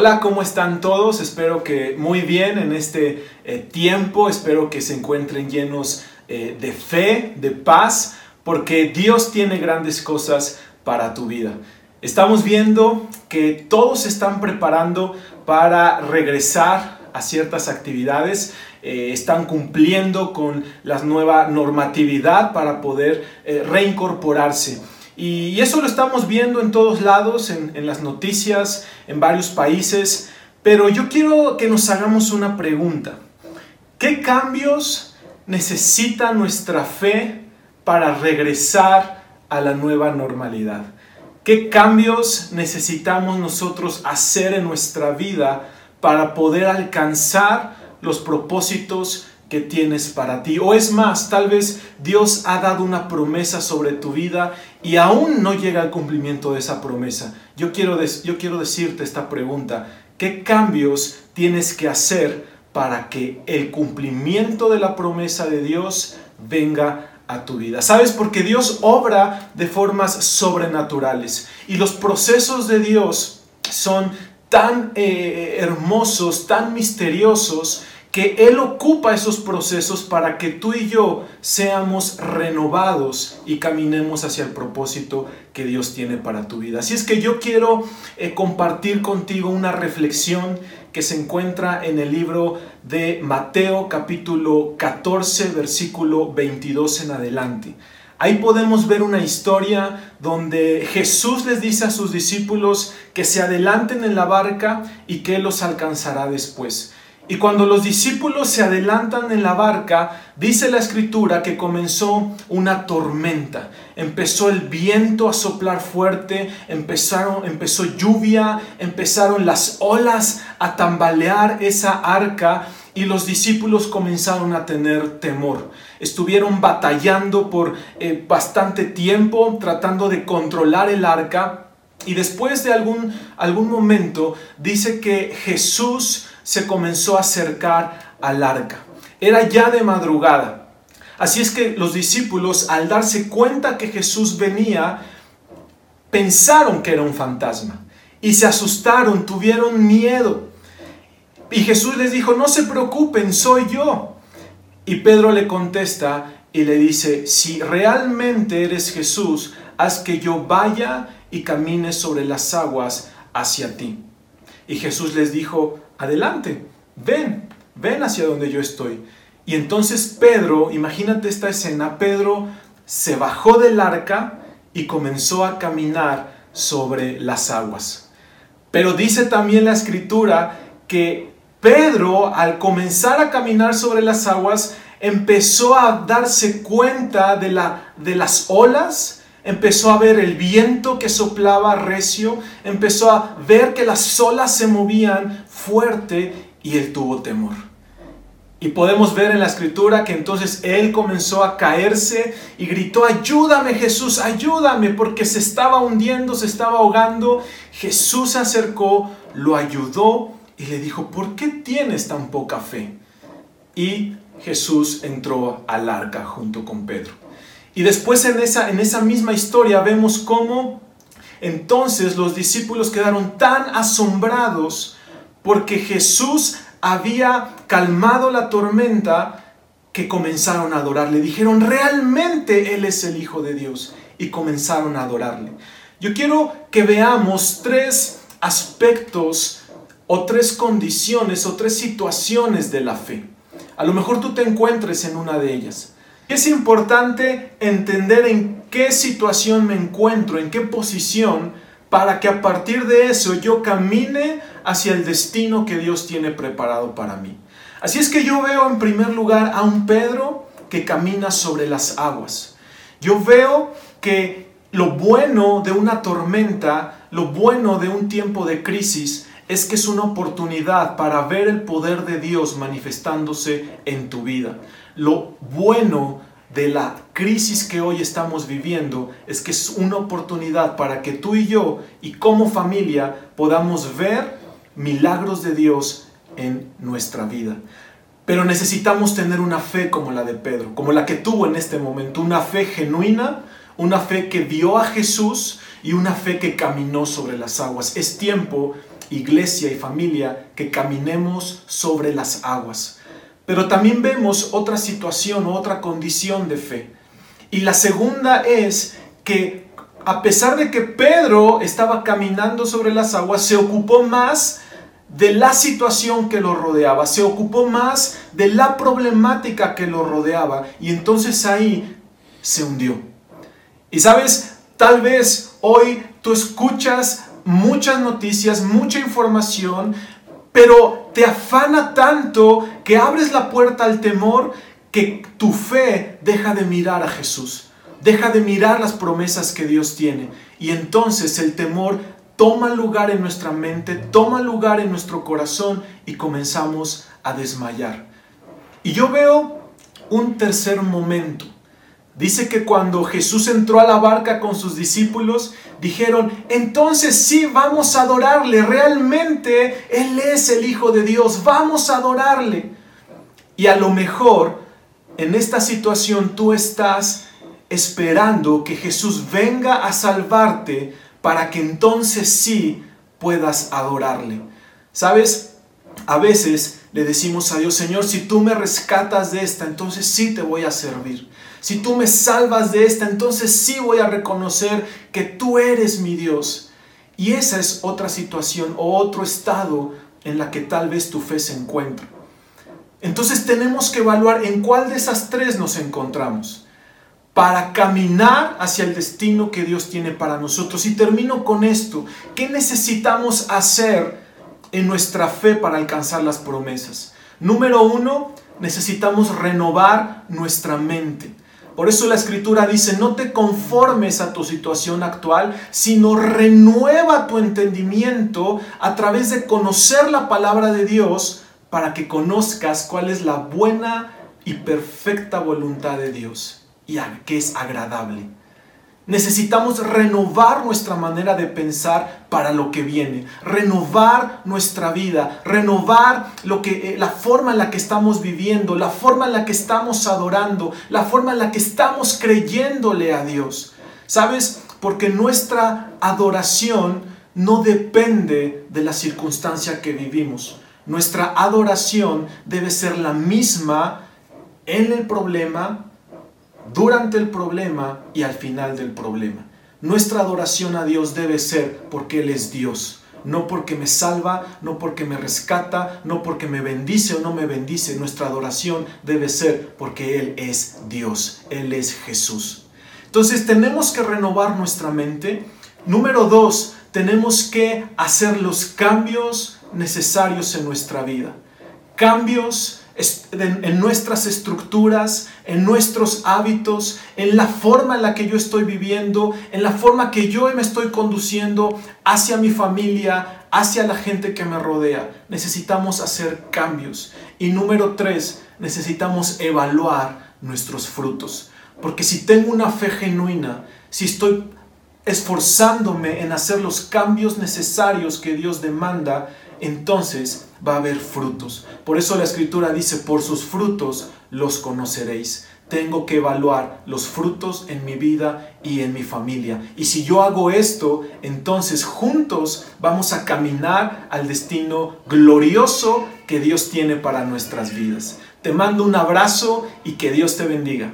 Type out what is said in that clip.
Hola, ¿cómo están todos? Espero que muy bien en este eh, tiempo, espero que se encuentren llenos eh, de fe, de paz, porque Dios tiene grandes cosas para tu vida. Estamos viendo que todos se están preparando para regresar a ciertas actividades, eh, están cumpliendo con la nueva normatividad para poder reincorporarse. Y eso lo estamos viendo en todos lados, en, las noticias, en varios países. Pero yo quiero que nos hagamos una pregunta. ¿Qué cambios necesita nuestra fe para regresar a la nueva normalidad? ¿Qué cambios necesitamos nosotros hacer en nuestra vida para poder alcanzar los propósitos que tienes para ti. O es más, tal vez Dios ha dado una promesa sobre tu vida y aún no llega al cumplimiento de esa promesa. Yo quiero, yo quiero decirte esta pregunta. ¿Qué cambios tienes que hacer para que el cumplimiento de la promesa de Dios venga a tu vida? ¿Sabes? Porque Dios obra de formas sobrenaturales y los procesos de Dios son tan eh, hermosos, tan misteriosos, que Él ocupa esos procesos para que tú y yo seamos renovados y caminemos hacia el propósito que Dios tiene para tu vida. Así es que yo quiero eh, compartir contigo una reflexión que se encuentra en el libro de Mateo capítulo 14 versículo 22 en adelante. Ahí podemos ver una historia donde Jesús les dice a sus discípulos que se adelanten en la barca y que Él los alcanzará después. Y cuando los discípulos se adelantan en la barca, dice la escritura que comenzó una tormenta. Empezó el viento a soplar fuerte, empezaron, empezó lluvia, empezaron las olas a tambalear esa arca y los discípulos comenzaron a tener temor. Estuvieron batallando por eh, bastante tiempo tratando de controlar el arca y después de algún, algún momento dice que Jesús se comenzó a acercar al arca. Era ya de madrugada. Así es que los discípulos, al darse cuenta que Jesús venía, pensaron que era un fantasma y se asustaron, tuvieron miedo. Y Jesús les dijo, no se preocupen, soy yo. Y Pedro le contesta y le dice, si realmente eres Jesús, haz que yo vaya y camine sobre las aguas hacia ti. Y Jesús les dijo, adelante, ven, ven hacia donde yo estoy. Y entonces Pedro, imagínate esta escena, Pedro se bajó del arca y comenzó a caminar sobre las aguas. Pero dice también la escritura que Pedro al comenzar a caminar sobre las aguas empezó a darse cuenta de, la, de las olas, empezó a ver el viento que soplaba recio, empezó a ver que las olas se movían fuerte y él tuvo temor. Y podemos ver en la escritura que entonces él comenzó a caerse y gritó, ayúdame Jesús, ayúdame, porque se estaba hundiendo, se estaba ahogando. Jesús se acercó, lo ayudó y le dijo, ¿por qué tienes tan poca fe? Y Jesús entró al arca junto con Pedro. Y después en esa, en esa misma historia vemos cómo entonces los discípulos quedaron tan asombrados porque Jesús había calmado la tormenta que comenzaron a adorarle. Dijeron, realmente Él es el Hijo de Dios. Y comenzaron a adorarle. Yo quiero que veamos tres aspectos o tres condiciones o tres situaciones de la fe. A lo mejor tú te encuentres en una de ellas. Es importante entender en qué situación me encuentro, en qué posición, para que a partir de eso yo camine hacia el destino que Dios tiene preparado para mí. Así es que yo veo en primer lugar a un Pedro que camina sobre las aguas. Yo veo que lo bueno de una tormenta, lo bueno de un tiempo de crisis, es que es una oportunidad para ver el poder de Dios manifestándose en tu vida. Lo bueno de la crisis que hoy estamos viviendo es que es una oportunidad para que tú y yo y como familia podamos ver milagros de Dios en nuestra vida. Pero necesitamos tener una fe como la de Pedro, como la que tuvo en este momento, una fe genuina, una fe que vio a Jesús y una fe que caminó sobre las aguas. Es tiempo iglesia y familia, que caminemos sobre las aguas. Pero también vemos otra situación o otra condición de fe. Y la segunda es que a pesar de que Pedro estaba caminando sobre las aguas, se ocupó más de la situación que lo rodeaba, se ocupó más de la problemática que lo rodeaba y entonces ahí se hundió. Y sabes, tal vez hoy tú escuchas muchas noticias, mucha información, pero te afana tanto que abres la puerta al temor que tu fe deja de mirar a Jesús, deja de mirar las promesas que Dios tiene. Y entonces el temor toma lugar en nuestra mente, toma lugar en nuestro corazón y comenzamos a desmayar. Y yo veo un tercer momento. Dice que cuando Jesús entró a la barca con sus discípulos, dijeron, entonces sí, vamos a adorarle, realmente Él es el Hijo de Dios, vamos a adorarle. Y a lo mejor en esta situación tú estás esperando que Jesús venga a salvarte para que entonces sí puedas adorarle. ¿Sabes? A veces le decimos a Dios, Señor, si tú me rescatas de esta, entonces sí te voy a servir. Si tú me salvas de esta, entonces sí voy a reconocer que tú eres mi Dios. Y esa es otra situación o otro estado en la que tal vez tu fe se encuentra. Entonces tenemos que evaluar en cuál de esas tres nos encontramos para caminar hacia el destino que Dios tiene para nosotros. Y termino con esto. ¿Qué necesitamos hacer en nuestra fe para alcanzar las promesas? Número uno, necesitamos renovar nuestra mente. Por eso la escritura dice, no te conformes a tu situación actual, sino renueva tu entendimiento a través de conocer la palabra de Dios para que conozcas cuál es la buena y perfecta voluntad de Dios y que es agradable. Necesitamos renovar nuestra manera de pensar para lo que viene, renovar nuestra vida, renovar lo que, eh, la forma en la que estamos viviendo, la forma en la que estamos adorando, la forma en la que estamos creyéndole a Dios. ¿Sabes? Porque nuestra adoración no depende de la circunstancia que vivimos. Nuestra adoración debe ser la misma en el problema durante el problema y al final del problema. Nuestra adoración a Dios debe ser porque Él es Dios, no porque me salva, no porque me rescata, no porque me bendice o no me bendice. Nuestra adoración debe ser porque Él es Dios, Él es Jesús. Entonces tenemos que renovar nuestra mente. Número dos, tenemos que hacer los cambios necesarios en nuestra vida. Cambios en nuestras estructuras, en nuestros hábitos, en la forma en la que yo estoy viviendo, en la forma que yo me estoy conduciendo hacia mi familia, hacia la gente que me rodea. Necesitamos hacer cambios. Y número tres, necesitamos evaluar nuestros frutos. Porque si tengo una fe genuina, si estoy esforzándome en hacer los cambios necesarios que Dios demanda, entonces va a haber frutos. Por eso la escritura dice, por sus frutos los conoceréis. Tengo que evaluar los frutos en mi vida y en mi familia. Y si yo hago esto, entonces juntos vamos a caminar al destino glorioso que Dios tiene para nuestras vidas. Te mando un abrazo y que Dios te bendiga.